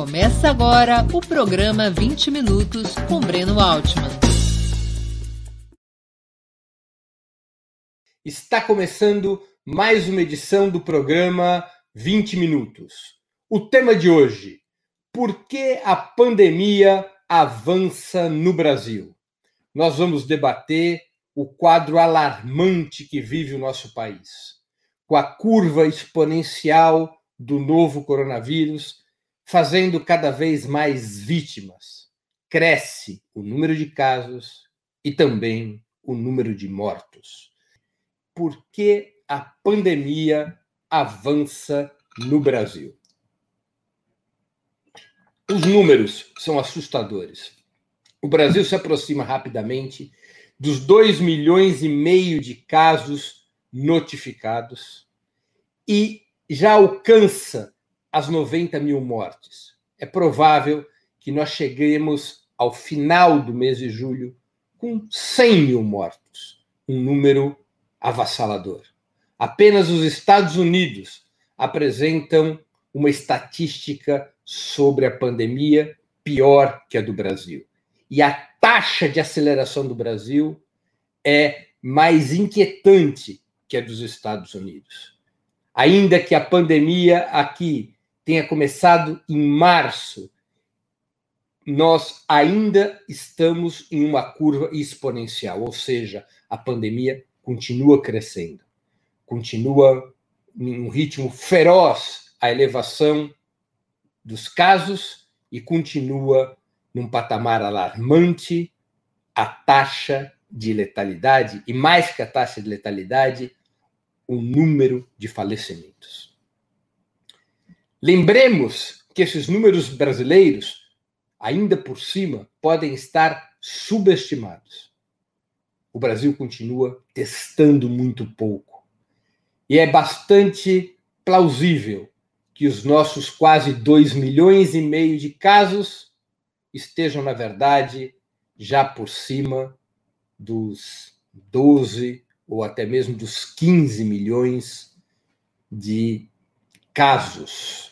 Começa agora o programa 20 Minutos com Breno Altman. Está começando mais uma edição do programa 20 Minutos. O tema de hoje: Por que a pandemia avança no Brasil? Nós vamos debater o quadro alarmante que vive o nosso país, com a curva exponencial do novo coronavírus fazendo cada vez mais vítimas. Cresce o número de casos e também o número de mortos. Por que a pandemia avança no Brasil? Os números são assustadores. O Brasil se aproxima rapidamente dos 2 milhões e meio de casos notificados e já alcança as 90 mil mortes. É provável que nós cheguemos ao final do mês de julho com 100 mil mortos, um número avassalador. Apenas os Estados Unidos apresentam uma estatística sobre a pandemia pior que a do Brasil. E a taxa de aceleração do Brasil é mais inquietante que a dos Estados Unidos. Ainda que a pandemia aqui tenha começado em março, nós ainda estamos em uma curva exponencial, ou seja, a pandemia continua crescendo, continua em um ritmo feroz a elevação dos casos e continua num patamar alarmante a taxa de letalidade, e mais que a taxa de letalidade, o número de falecimentos. Lembremos que esses números brasileiros, ainda por cima, podem estar subestimados. O Brasil continua testando muito pouco. E é bastante plausível que os nossos quase 2 milhões e meio de casos estejam, na verdade, já por cima dos 12 ou até mesmo dos 15 milhões de casos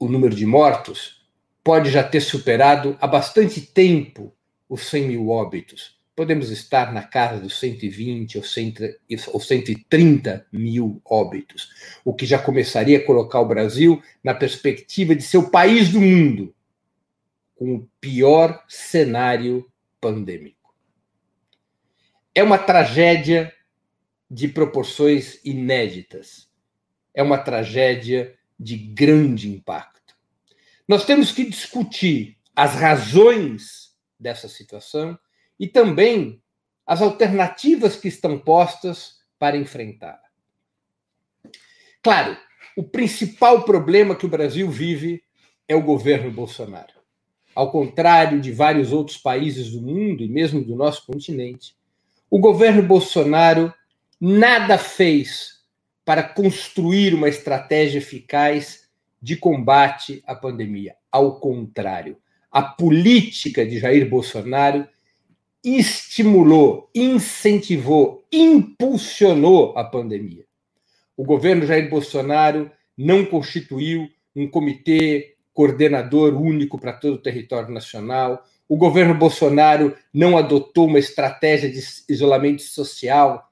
o número de mortos pode já ter superado há bastante tempo os 100 mil óbitos. Podemos estar na casa dos 120 ou, 130 mil óbitos, o que já começaria a colocar o Brasil na perspectiva de ser o país do mundo com o pior cenário pandêmico. É uma tragédia de proporções inéditas. É uma tragédia de grande impacto. Nós temos que discutir as razões dessa situação e também as alternativas que estão postas para enfrentá-la. Claro, o principal problema que o Brasil vive é o governo Bolsonaro. Ao contrário de vários outros países do mundo e mesmo do nosso continente, o governo Bolsonaro nada fez para construir uma estratégia eficaz de combate à pandemia. Ao contrário, a política de Jair Bolsonaro estimulou, incentivou, impulsionou a pandemia. O governo Jair Bolsonaro não constituiu um comitê coordenador único para todo o território nacional. O governo Bolsonaro não adotou uma estratégia de isolamento social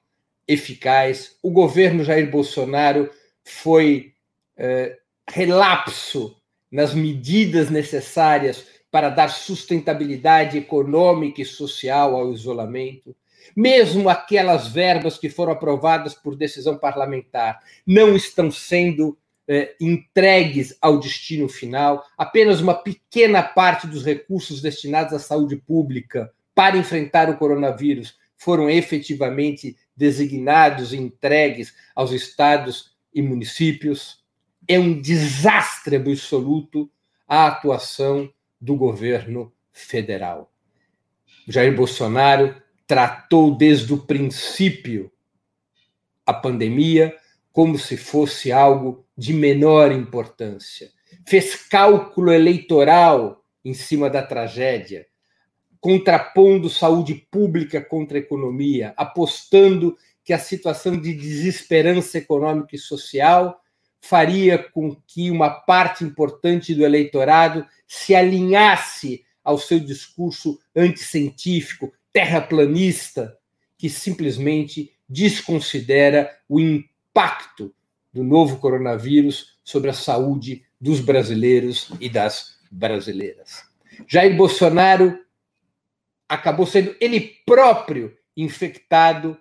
eficaz. O governo Jair Bolsonaro foi eh, relapso nas medidas necessárias para dar sustentabilidade econômica e social ao isolamento. Mesmo aquelas verbas que foram aprovadas por decisão parlamentar não estão sendo eh, entregues ao destino final. Apenas uma pequena parte dos recursos destinados à saúde pública para enfrentar o coronavírus foram efetivamente designados e entregues aos estados e municípios. É um desastre absoluto a atuação do governo federal. Jair Bolsonaro tratou desde o princípio a pandemia como se fosse algo de menor importância. Fez cálculo eleitoral em cima da tragédia, contrapondo saúde pública contra economia, apostando que a situação de desesperança econômica e social faria com que uma parte importante do eleitorado se alinhasse ao seu discurso anticientífico, terraplanista, que simplesmente desconsidera o impacto do novo coronavírus sobre a saúde dos brasileiros e das brasileiras. Jair Bolsonaro acabou sendo ele próprio infectado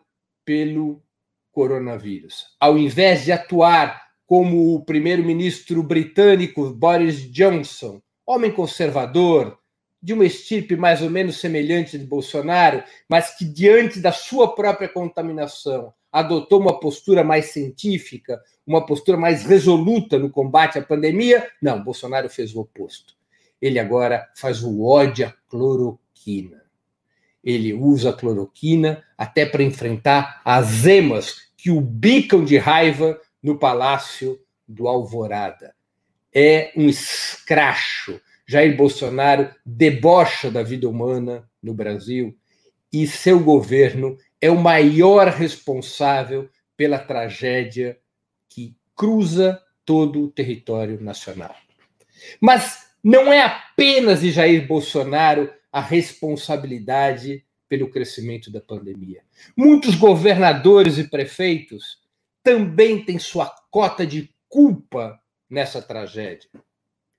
pelo coronavírus. Ao invés de atuar como o primeiro-ministro britânico Boris Johnson, homem conservador, de uma estirpe mais ou menos semelhante de Bolsonaro, mas que, diante da sua própria contaminação, adotou uma postura mais científica, uma postura mais resoluta no combate à pandemia. Não, Bolsonaro fez o oposto. Ele agora faz o ódio à cloroquina. Ele usa cloroquina até para enfrentar as emas que o bicam de raiva no palácio do Alvorada. É um escracho. Jair Bolsonaro debocha da vida humana no Brasil e seu governo é o maior responsável pela tragédia que cruza todo o território nacional. Mas não é apenas de Jair Bolsonaro a responsabilidade pelo crescimento da pandemia. Muitos governadores e prefeitos também têm sua cota de culpa nessa tragédia.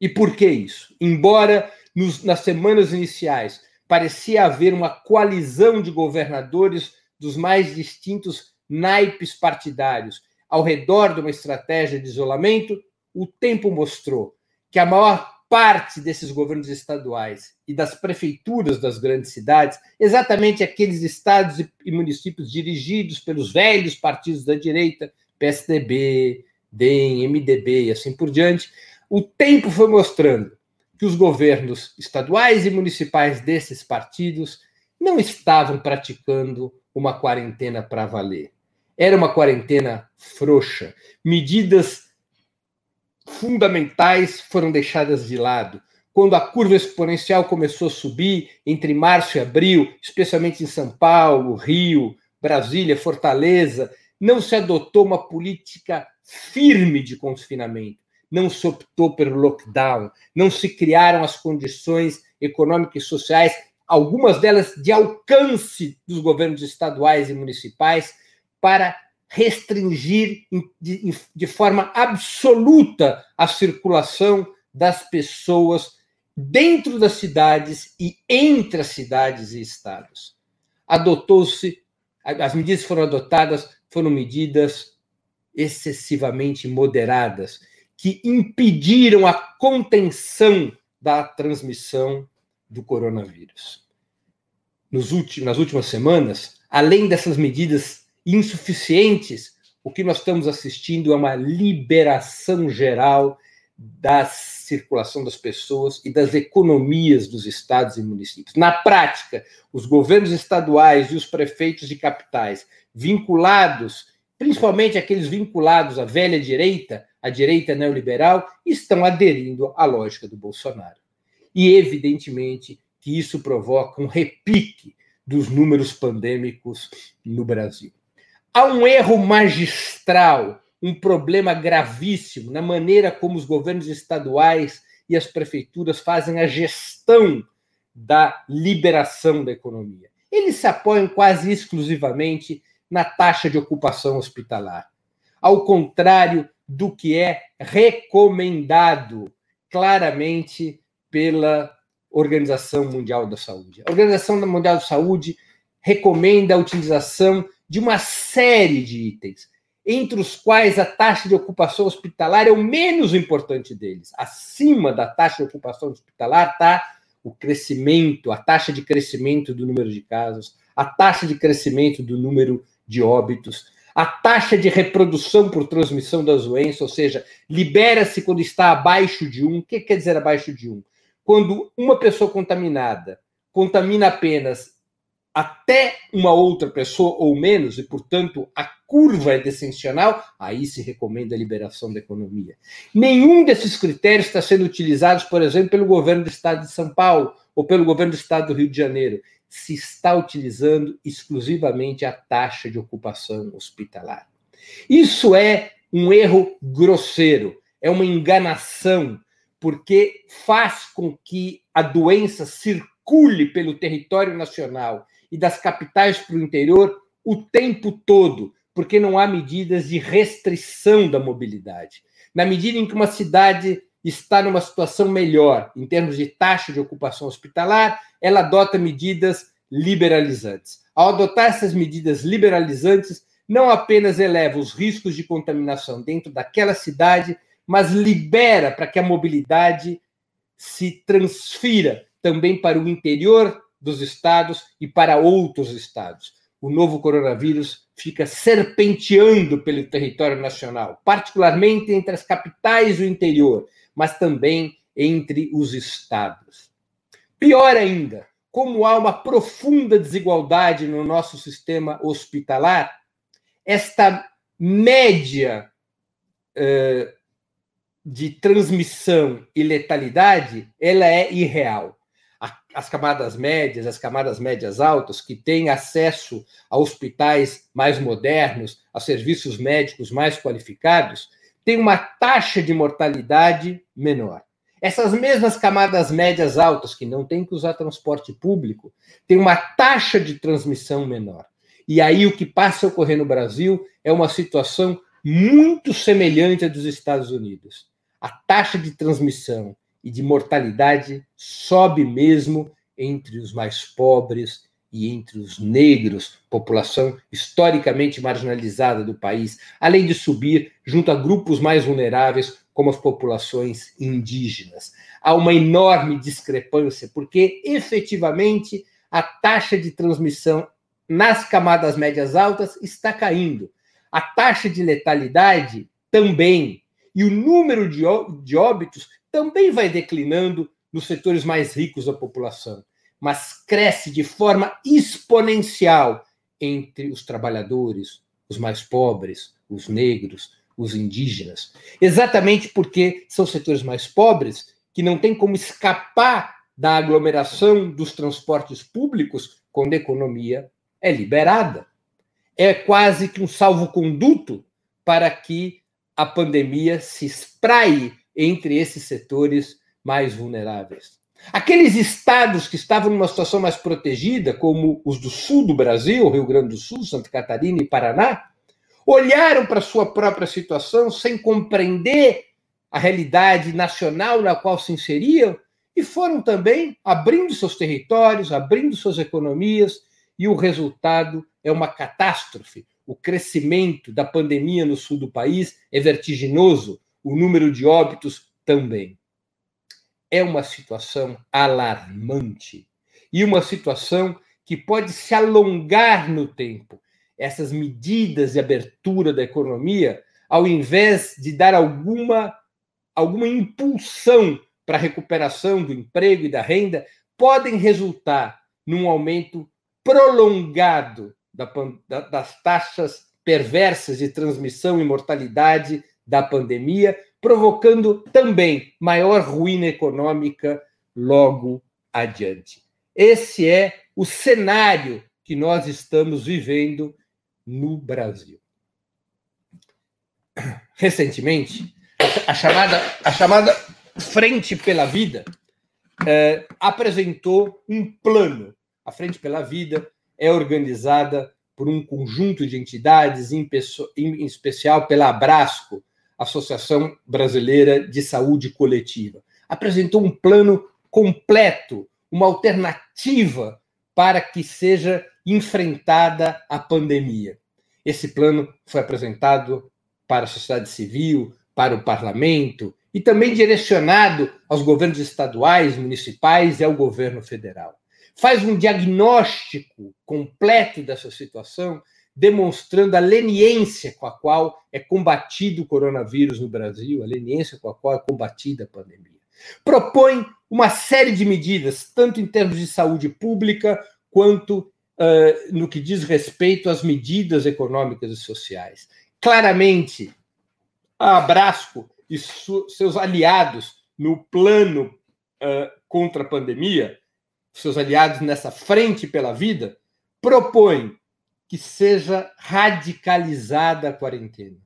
E por que isso? Embora nos, nas semanas iniciais parecia haver uma coalizão de governadores dos mais distintos naipes partidários ao redor de uma estratégia de isolamento, o tempo mostrou que a maior parte desses governos estaduais e das prefeituras das grandes cidades, exatamente aqueles estados e municípios dirigidos pelos velhos partidos da direita, PSDB, DEM, MDB e assim por diante, o tempo foi mostrando que os governos estaduais e municipais desses partidos não estavam praticando uma quarentena para valer. Era uma quarentena frouxa. Medidas fundamentais foram deixadas de lado. Quando a curva exponencial começou a subir entre março e abril, especialmente em São Paulo, Rio, Brasília, Fortaleza, não se adotou uma política firme de confinamento, não se optou pelo lockdown, não se criaram as condições econômicas e sociais algumas delas de alcance dos governos estaduais e municipais, para restringir de, de forma absoluta a circulação das pessoas dentro das cidades e entre as cidades e estados. Adotou-se, as medidas foram adotadas foram medidas excessivamente moderadas, que impediram a contenção da transmissão do coronavírus. Últimos, nas últimas semanas, além dessas medidas insuficientes, o que nós estamos assistindo é uma liberação geral da circulação das pessoas e das economias dos estados e municípios. Na prática, os governos estaduais e os prefeitos de capitais, vinculados, principalmente aqueles vinculados à velha direita, à direita neoliberal, estão aderindo à lógica do Bolsonaro e, evidentemente, que isso provoca um repique dos números pandêmicos no Brasil. Há um erro magistral, um problema gravíssimo na maneira como os governos estaduais e as prefeituras fazem a gestão da liberação da economia. Eles se apoiam quase exclusivamente na taxa de ocupação hospitalar, ao contrário do que é recomendado claramente pela Organização Mundial da Saúde. A Organização Mundial da Saúde recomenda a utilização de uma série de itens, entre os quais a taxa de ocupação hospitalar é o menos importante deles. Acima da taxa de ocupação hospitalar está o crescimento, a taxa de crescimento do número de casos, a taxa de crescimento do número de óbitos, a taxa de reprodução por transmissão das doenças, ou seja, libera-se quando está abaixo de 1. O que quer dizer abaixo de 1? quando uma pessoa contaminada contamina apenas até uma outra pessoa ou menos, e portanto a curva é descensional, aí se recomenda a liberação da economia. Nenhum desses critérios está sendo utilizado, por exemplo, pelo governo do estado de São Paulo ou pelo governo do estado do Rio de Janeiro. Se está utilizando exclusivamente a taxa de ocupação hospitalar. Isso é um erro grosseiro, é uma enganação, porque faz com que a doença circule pelo território nacional e das capitais para o interior o tempo todo, porque não há medidas de restrição da mobilidade. Na medida em que uma cidade está numa situação melhor em termos de taxa de ocupação hospitalar, ela adota medidas liberalizantes. Ao adotar essas medidas liberalizantes, não apenas eleva os riscos de contaminação dentro daquela cidade, mas libera para que a mobilidade se transfira também para o interior dos estados e para outros estados. O novo coronavírus fica serpenteando pelo território nacional, particularmente entre as capitais do interior, mas também entre os estados. Pior ainda, como há uma profunda desigualdade no nosso sistema hospitalar, esta média uh, de transmissão e letalidade ela é irreal. As camadas médias, as camadas médias altas, que têm acesso a hospitais mais modernos, a serviços médicos mais qualificados, têm uma taxa de mortalidade menor. Essas mesmas camadas médias altas, que não têm que usar transporte público, têm uma taxa de transmissão menor. E aí o que passa a ocorrer no Brasil é uma situação muito semelhante à dos Estados Unidos. A taxa de transmissão e de mortalidade sobe mesmo entre os mais pobres e entre os negros, população historicamente marginalizada do país, além de subir junto a grupos mais vulneráveis, como as populações indígenas. Há uma enorme discrepância, porque efetivamente a taxa de transmissão nas camadas médias altas está caindo. A taxa de letalidade também. E o número de óbitos também vai declinando nos setores mais ricos da população, mas cresce de forma exponencial entre os trabalhadores, os mais pobres, os negros, os indígenas, exatamente porque são setores mais pobres que não têm como escapar da aglomeração dos transportes públicos quando a economia é liberada. É quase que um salvo-conduto para que a pandemia se espraie entre esses setores mais vulneráveis. Aqueles estados que estavam numa situação mais protegida, como os do sul do Brasil, Rio Grande do Sul, Santa Catarina e Paraná, olharam para sua própria situação sem compreender a realidade nacional na qual se inseriam e foram também abrindo seus territórios, abrindo suas economias, e o resultado é uma catástrofe. O crescimento da pandemia no sul do país é vertiginoso, o número de óbitos também. É uma situação alarmante e uma situação que pode se alongar no tempo essas medidas de abertura da economia, ao invés de dar alguma, alguma impulsão para a recuperação do emprego e da renda, podem resultar num aumento prolongado da, da, das taxas perversas de transmissão e mortalidade da pandemia, provocando também maior ruína econômica logo adiante. Esse é o cenário que nós estamos vivendo no Brasil. Recentemente, a chamada, a chamada Frente pela Vida eh, apresentou um plano. A Frente pela Vida é organizada por um conjunto de entidades, em, em especial pela Abrasco, Associação Brasileira de Saúde Coletiva. Apresentou um plano completo, uma alternativa para que seja enfrentada a pandemia. Esse plano foi apresentado para a sociedade civil, para o parlamento e também direcionado aos governos estaduais, municipais e ao governo federal. Faz um diagnóstico completo dessa situação, demonstrando a leniência com a qual é combatido o coronavírus no Brasil, a leniência com a qual é combatida a pandemia. Propõe uma série de medidas, tanto em termos de saúde pública quanto uh, no que diz respeito às medidas econômicas e sociais. Claramente, a Abrasco e seus aliados no plano uh, contra a pandemia, seus aliados nessa frente pela vida, propõem que seja radicalizada a quarentena,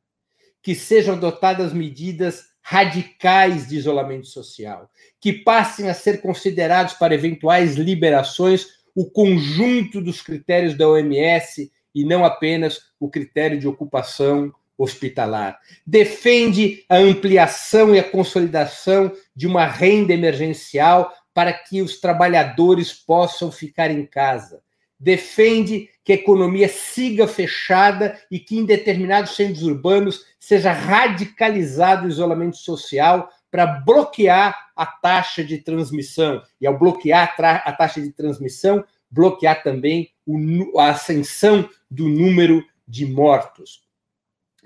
que sejam adotadas medidas radicais de isolamento social, que passem a ser considerados para eventuais liberações o conjunto dos critérios da OMS e não apenas o critério de ocupação hospitalar. Defende a ampliação e a consolidação de uma renda emergencial para que os trabalhadores possam ficar em casa. Defende que a economia siga fechada e que em determinados centros urbanos seja radicalizado o isolamento social para bloquear a taxa de transmissão. E ao bloquear a taxa de transmissão, bloquear também a ascensão do número de mortos.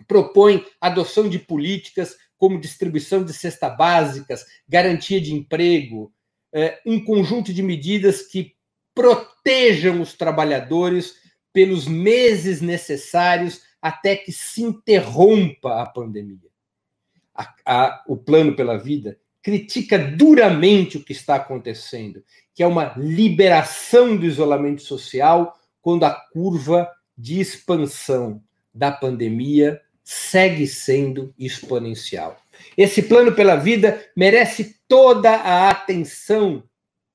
Propõe adoção de políticas como distribuição de cesta básicas, garantia de emprego, é, um conjunto de medidas que protejam os trabalhadores pelos meses necessários até que se interrompa a pandemia. A, a, o Plano pela Vida critica duramente o que está acontecendo, que é uma liberação do isolamento social quando a curva de expansão da pandemia segue sendo exponencial. Esse plano pela vida merece toda a atenção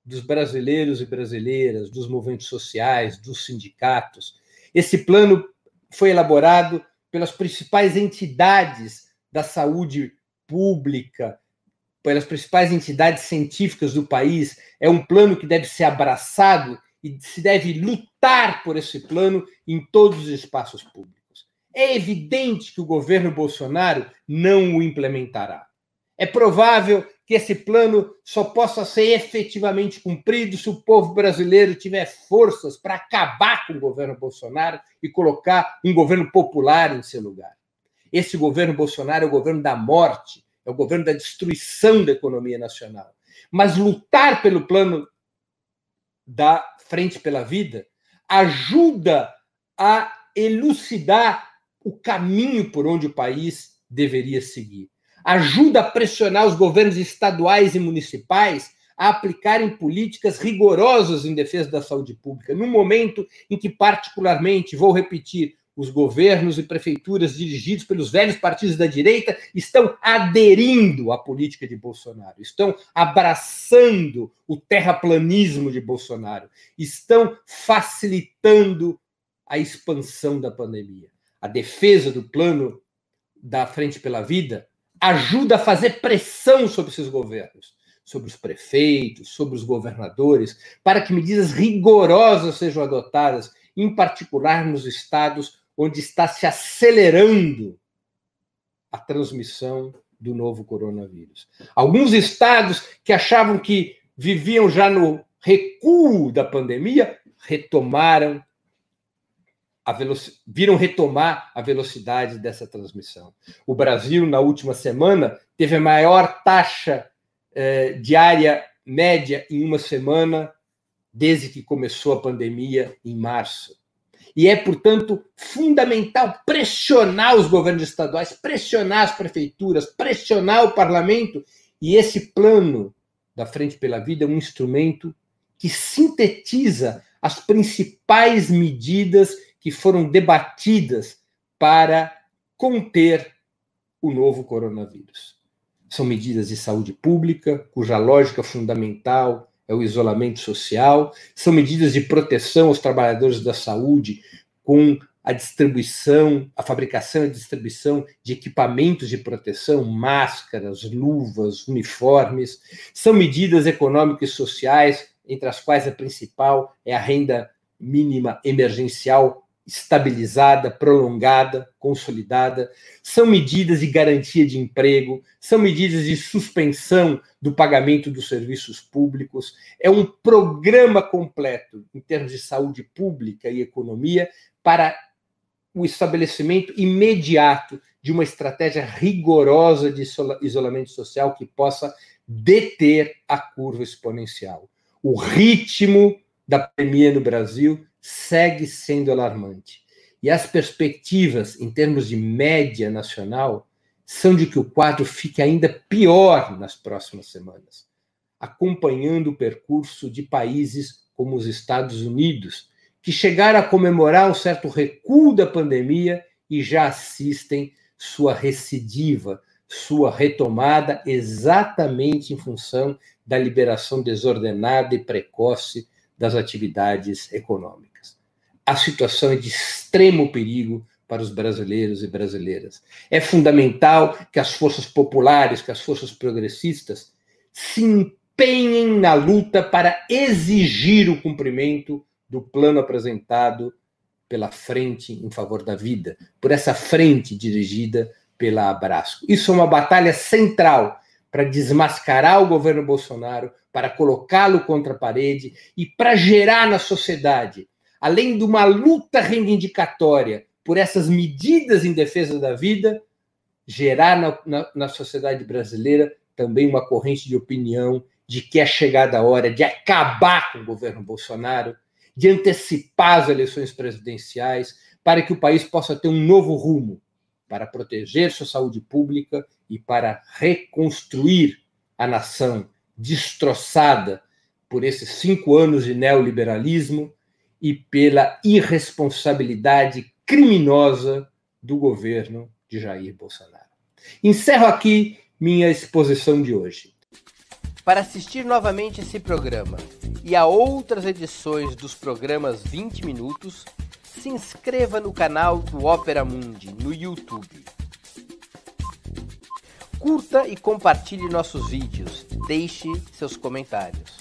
dos brasileiros e brasileiras, dos movimentos sociais, dos sindicatos. Esse plano foi elaborado pelas principais entidades da saúde pública, pelas principais entidades científicas do país. É um plano que deve ser abraçado e se deve lutar por esse plano em todos os espaços públicos. É evidente que o governo Bolsonaro não o implementará. É provável que esse plano só possa ser efetivamente cumprido se o povo brasileiro tiver forças para acabar com o governo Bolsonaro e colocar um governo popular em seu lugar. Esse governo Bolsonaro é o governo da morte, é o governo da destruição da economia nacional. Mas lutar pelo plano da Frente pela Vida ajuda a elucidar o caminho por onde o país deveria seguir. Ajuda a pressionar os governos estaduais e municipais a aplicarem políticas rigorosas em defesa da saúde pública, num momento em que, particularmente, vou repetir, os governos e prefeituras dirigidos pelos velhos partidos da direita estão aderindo à política de Bolsonaro, estão abraçando o terraplanismo de Bolsonaro, estão facilitando a expansão da pandemia a defesa do plano da Frente pela Vida, ajuda a fazer pressão sobre esses governos, sobre os prefeitos, sobre os governadores, para que medidas rigorosas sejam adotadas, em particular nos estados onde está se acelerando a transmissão do novo coronavírus. Alguns estados que achavam que viviam já no recuo da pandemia retomaram viram retomar a velocidade dessa transmissão. O Brasil, na última semana, teve a maior taxa eh, diária média em uma semana desde que começou a pandemia em março. E é, portanto, fundamental pressionar os governos estaduais, pressionar as prefeituras, pressionar o parlamento. E esse plano da Frente pela Vida é um instrumento que sintetiza as principais medidas que foram debatidas para conter o novo coronavírus. São medidas de saúde pública, cuja lógica fundamental é o isolamento social, são medidas de proteção aos trabalhadores da saúde, com a distribuição, a fabricação e distribuição de equipamentos de proteção, máscaras, luvas, uniformes, são medidas econômicas e sociais, entre as quais a principal é a renda mínima emergencial estabilizada, prolongada, consolidada, são medidas de garantia de emprego, são medidas de suspensão do pagamento dos serviços públicos, é um programa completo em termos de saúde pública e economia para o estabelecimento imediato de uma estratégia rigorosa de isolamento social que possa deter a curva exponencial. O ritmo da pandemia no Brasil segue sendo alarmante. E as perspectivas, em termos de média nacional, são de que o quadro fique ainda pior nas próximas semanas, acompanhando o percurso de países como os Estados Unidos, que chegaram a comemorar um certo recuo da pandemia e já assistem sua recidiva, sua retomada exatamente em função da liberação desordenada e precoce das atividades econômicas. A situação é de extremo perigo para os brasileiros e brasileiras. É fundamental que as forças populares, que as forças progressistas se empenhem na luta para exigir o cumprimento do plano apresentado pela Frente em Favor da Vida, por essa frente dirigida pela Abrasco. Isso é uma batalha central para desmascarar o governo Bolsonaro, para colocá-lo contra a parede e para gerar na sociedade, além de uma luta reivindicatória por essas medidas em defesa da vida, gerar na, na, na sociedade brasileira também uma corrente de opinião de que é chegada a hora de acabar com o governo Bolsonaro de antecipar as eleições presidenciais para que o país possa ter um novo rumo para proteger sua saúde pública e para reconstruir a nação destroçada por esses cinco anos de neoliberalismo e pela irresponsabilidade criminosa do governo de Jair Bolsonaro. Encerro aqui minha exposição de hoje. Para assistir novamente esse programa e a outras edições dos programas 20 Minutos, se inscreva no canal do Opera Mundi no YouTube. Curta e compartilhe nossos vídeos, deixe seus comentários.